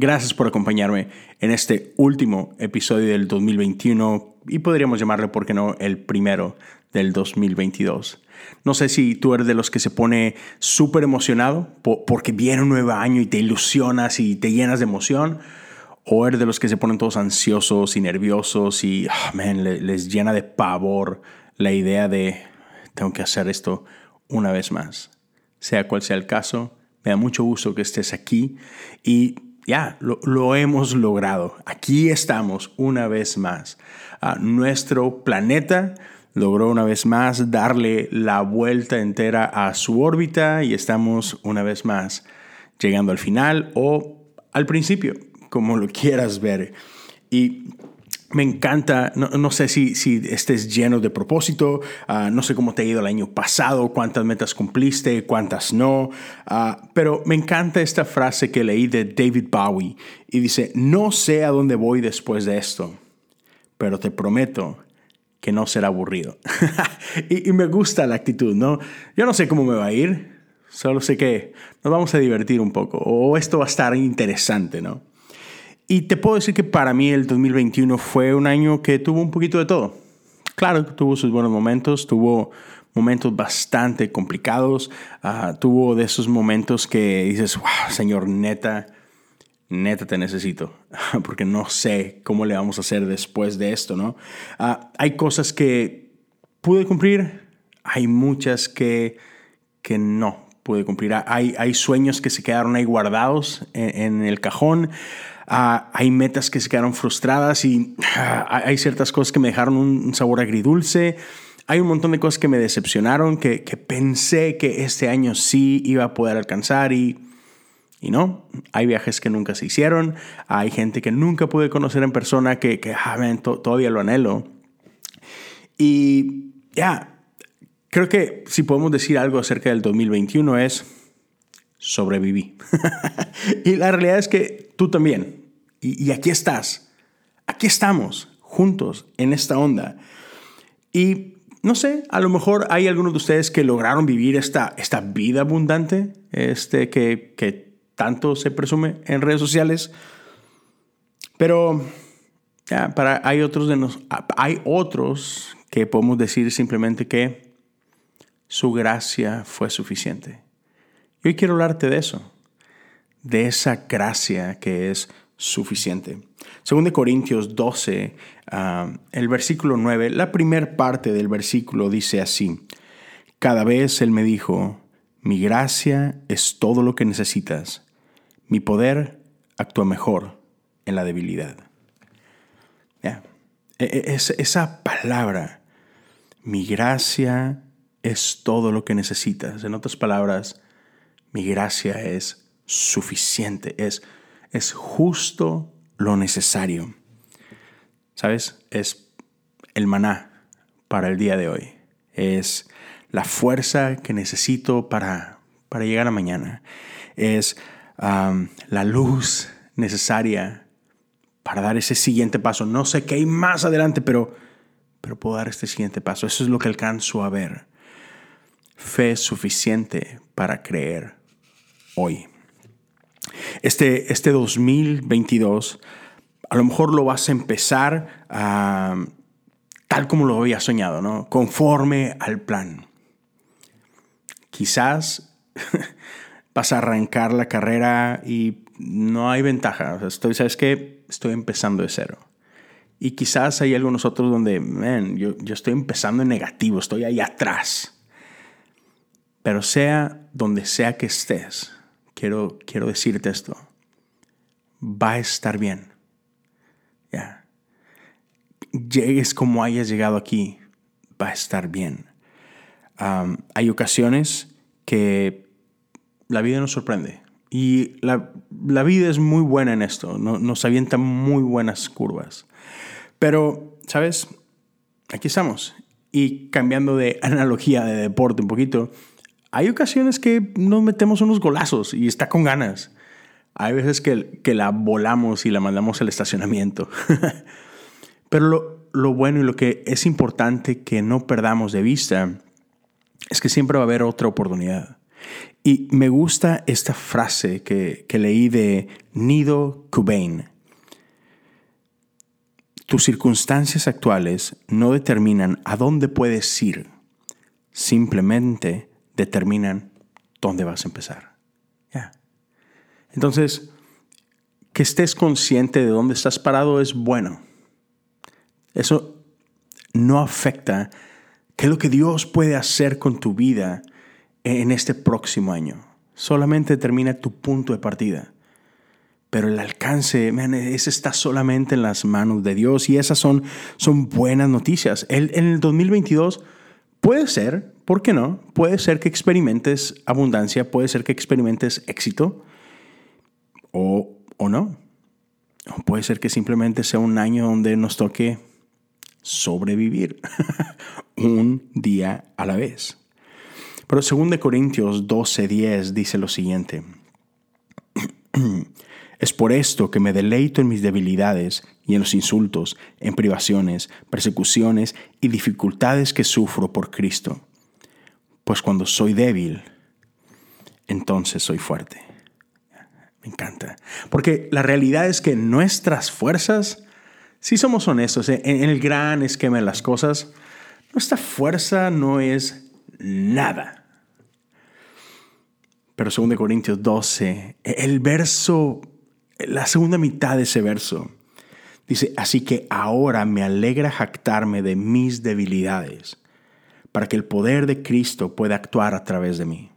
Gracias por acompañarme en este último episodio del 2021 y podríamos llamarle, ¿por qué no?, el primero del 2022. No sé si tú eres de los que se pone súper emocionado porque viene un nuevo año y te ilusionas y te llenas de emoción, o eres de los que se ponen todos ansiosos y nerviosos y ah, les llena de pavor la idea de tengo que hacer esto una vez más. Sea cual sea el caso, me da mucho gusto que estés aquí y ya, lo, hemos logrado. Aquí estamos una vez más. a nuestro planeta logró una vez más darle la vuelta entera a su órbita y estamos una vez más llegando al final o al principio, como lo quieras ver. Y me encanta, no, sé si, si, estés lleno de propósito, ah, no sé cómo te ha ido el año pasado, cuántas metas cumpliste, cuántas no, ah, pero me encanta esta frase que leí de David Bowie y dice, no sé a dónde voy después de esto, pero te prometo que no será aburrido. y, y, me gusta la actitud, ¿no? Yo no sé cómo me va a ir, solo sé que nos vamos a divertir un poco, o esto va a estar interesante, ¿no? Y te puedo decir que para mí el 2021 fue un año que tuvo un poquito de todo. Claro, tuvo sus buenos momentos, tuvo momentos bastante complicados, ah, tuvo de esos momentos que dices, wow, señor, neta, neta te necesito, porque no sé cómo le vamos a hacer después de esto, ¿no? Ah, hay cosas que pude cumplir, hay muchas que, que no pude cumplir, hay, hay sueños que se quedaron ahí guardados en, en el cajón, Ah, hay metas que se quedaron frustradas y ah, hay ciertas cosas que me dejaron un, sabor agridulce. Hay un montón de cosas que me decepcionaron, que, pensé que este año sí iba a poder alcanzar y, y no. Hay viajes que nunca se hicieron, hay gente que nunca pude conocer en persona que, que ah, todavía lo anhelo. Y ya, creo que si podemos decir algo acerca del 2021 es sobreviví. y la realidad es que tú también. Y, aquí estás. Aquí estamos, juntos, en esta onda. Y no sé, a lo mejor hay algunos de ustedes que lograron vivir esta, esta vida abundante este, que, que tanto se presume en redes sociales. Pero para, hay, otros de nos, hay otros que podemos decir simplemente que su gracia fue suficiente. Y hoy quiero hablarte de eso, de esa gracia que es suficiente. Según de Corintios 12, ah, el versículo 9, la primera parte del versículo dice así, cada vez Él me dijo, mi gracia es todo lo que necesitas, mi poder actúa mejor en la debilidad. E, e, es, esa palabra, mi gracia es todo lo que necesitas. En otras palabras, mi gracia es suficiente, es es justo lo necesario. ¿Sabes? Es el maná para el día de hoy. Es la fuerza que necesito para, para llegar a mañana. Es la luz necesaria para dar ese siguiente paso. No sé qué hay más adelante, pero, pero puedo dar este siguiente paso. Eso es lo que alcanzo a ver. Fe suficiente para creer hoy. Este, este 2022 a lo mejor lo vas a empezar tal como lo había soñado, ¿no? Conforme al plan. Quizás vas a arrancar la carrera y no hay ventaja. estoy, ¿Sabes qué? Estoy empezando de cero. Y quizás hay algunos otros donde, yo, yo estoy empezando en negativo, estoy ahí atrás. Pero sea donde sea que estés, quiero, quiero decirte esto. Va a estar bien. Ya. Llegues como hayas llegado aquí, va a estar bien. hay ocasiones que la vida nos sorprende. Y la, vida es muy buena en esto. nos avienta muy buenas curvas. Pero, ¿sabes? Aquí estamos. Y cambiando de analogía de deporte un poquito, hay ocasiones que nos metemos unos golazos y está con ganas. Hay veces que, que la volamos y la mandamos al estacionamiento. Pero lo, lo bueno y lo que es importante que no perdamos de vista es que siempre va a haber otra oportunidad. Y me gusta esta frase que, que leí de Nido Kubain. Tus circunstancias actuales no determinan a dónde puedes ir, simplemente determinan dónde vas a empezar. Entonces, que estés consciente de dónde estás parado es bueno. Eso no afecta qué es lo que Dios puede hacer con tu vida en este próximo año. Solamente determina tu punto de partida. Pero el alcance, ese está solamente en las manos de Dios y esas son, son buenas noticias. En el 2022 puede ser, ¿por qué no? Puede ser que experimentes abundancia, puede ser que experimentes éxito o, o no. O puede ser que simplemente sea un año donde nos toque sobrevivir un día a la vez. Pero 2 Corintios 12:10 dice lo siguiente. Es por esto que me deleito en mis debilidades y en los insultos, en privaciones, persecuciones y dificultades que sufro por Cristo. Pues cuando soy débil, entonces soy fuerte. Me encanta. Porque la realidad es que nuestras fuerzas si somos honestos, en el gran esquema de las cosas, nuestra fuerza no es nada. Pero 2 Corintios 12, el verso, la segunda mitad de ese verso, dice, así que ahora me alegra jactarme de mis debilidades, para que el poder de Cristo pueda actuar a través de mí.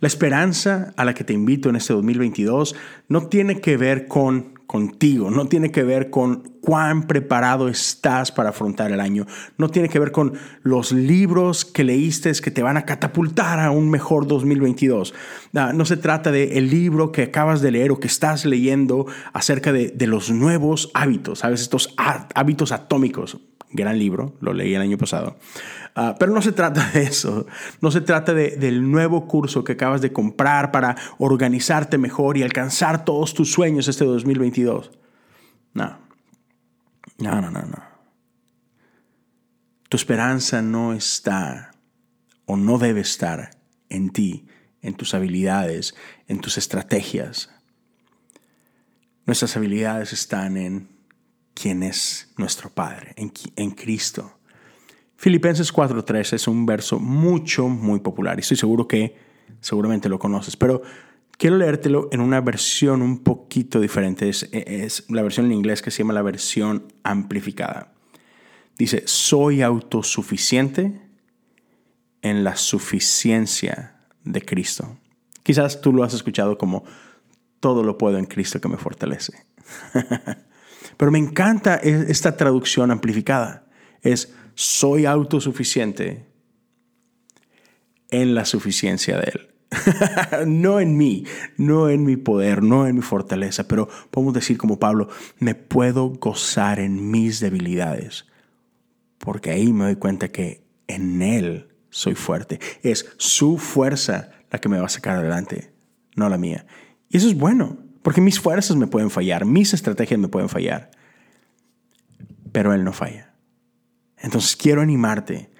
La esperanza a la que te invito en este 2022 no tiene que ver con contigo, no tiene que ver con cuán preparado estás para afrontar el año, no tiene que ver con los libros que leíste que te van a catapultar a un mejor 2022. No se trata de el libro que acabas de leer o que estás leyendo acerca de, de los nuevos hábitos, ¿sabes? Estos hábitos atómicos. Gran libro, lo leí el año pasado. Ah, pero no se trata de eso, no se trata del nuevo curso que acabas de comprar para organizarte mejor y alcanzar todos tus sueños este 2022. No, no, no, no, no. Tu esperanza no está o no debe estar en ti, en tus habilidades, en tus estrategias. Nuestras habilidades están en quién es nuestro Padre, en, Cristo. Filipenses 4.3 es un verso mucho, muy popular y estoy seguro que seguramente lo conoces, pero quiero leértelo en una versión un poquito diferente. Es la versión en inglés que se llama la versión amplificada. Dice, soy autosuficiente en la suficiencia de Cristo. Quizás tú lo has escuchado como, todo lo puedo en Cristo que me fortalece. Pero me encanta e, esta traducción amplificada. Es, soy autosuficiente en la suficiencia de Él. no en mí, no en mi poder, no en mi fortaleza, pero podemos decir como Pablo, me puedo gozar en mis debilidades, porque ahí me doy cuenta que en Él soy fuerte. Es su fuerza la que me va a sacar adelante, no la mía. Y eso es bueno, porque mis fuerzas me pueden fallar, mis estrategias me pueden fallar, pero Él no falla. Entonces quiero animarte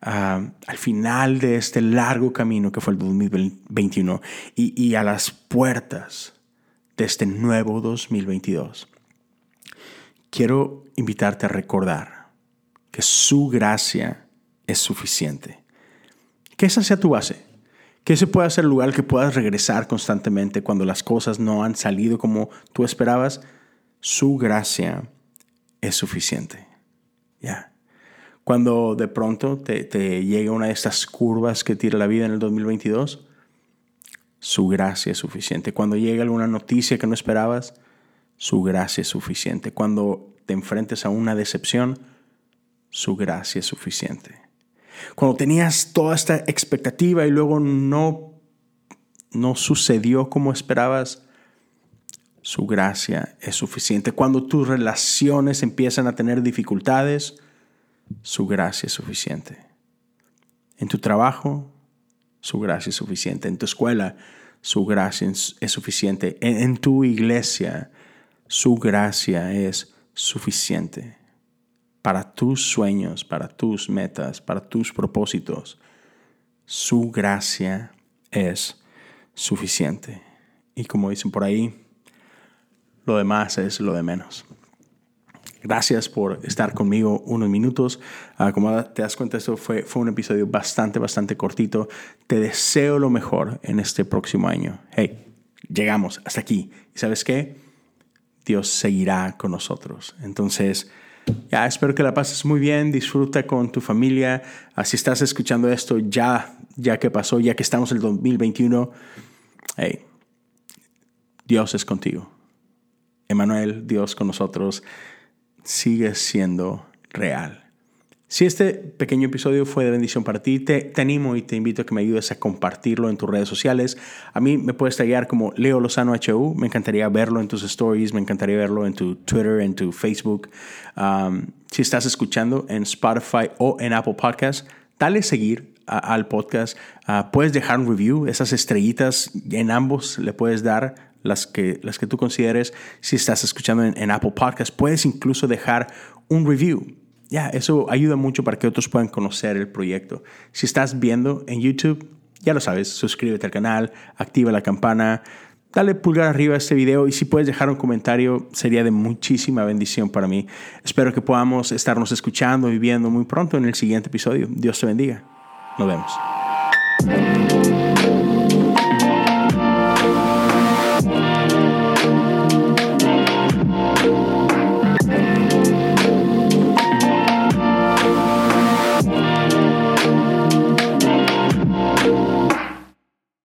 ah, al final de este largo camino que fue el 2021 y, y a las puertas de este nuevo 2022. Quiero invitarte a recordar que su gracia es suficiente. Que esa sea tu base. Que ese pueda ser el lugar que puedas regresar constantemente cuando las cosas no han salido como tú esperabas. Su gracia es suficiente. Ya. Cuando de pronto te, te llega una de estas curvas que tira la vida en el 2022, su gracia es suficiente. Cuando llega alguna noticia que no esperabas, su gracia es suficiente. Cuando te enfrentes a una decepción, su gracia es suficiente. Cuando tenías toda esta expectativa y luego no, no sucedió como esperabas, su gracia es suficiente. Cuando tus relaciones empiezan a tener dificultades, su gracia es suficiente. En tu trabajo, su gracia es suficiente. En tu escuela, su gracia es suficiente. En, tu iglesia, su gracia es suficiente. Para tus sueños, para tus metas, para tus propósitos, su gracia es suficiente. Y como dicen por ahí, lo demás es lo de menos. Gracias por estar conmigo unos minutos. Ah, como te das cuenta, esto fue, fue un episodio bastante, bastante cortito. Te deseo lo mejor en este próximo año. Hey, llegamos hasta aquí. ¿Y sabes qué? Dios seguirá con nosotros. Entonces, ya espero que la pases muy bien. Disfruta con tu familia. Así estás escuchando esto ya, ya que pasó, ya que estamos en el 2021. Hey, Dios es contigo. Emanuel, Dios con nosotros sigue siendo real. Si este pequeño episodio fue de bendición para ti, te, animo y te invito a que me ayudes a compartirlo en tus redes sociales. A mí me puedes taggear como Leo Lozano HU. Me encantaría verlo en tus stories, me encantaría verlo en tu Twitter, en tu Facebook. Si estás escuchando en Spotify o en Apple Podcast, dale seguir al podcast. Uh, puedes dejar un review, esas estrellitas en ambos le puedes dar las que, las que tú consideres. Si estás escuchando en, Apple Podcast, puedes incluso dejar un review. Ya, eso ayuda mucho para que otros puedan conocer el proyecto. Si estás viendo en YouTube, ya lo sabes, suscríbete al canal, activa la campana, dale pulgar arriba a este video y si puedes dejar un comentario sería de muchísima bendición para mí. Espero que podamos estarnos escuchando y viendo muy pronto en el siguiente episodio. Dios te bendiga. Nos vemos.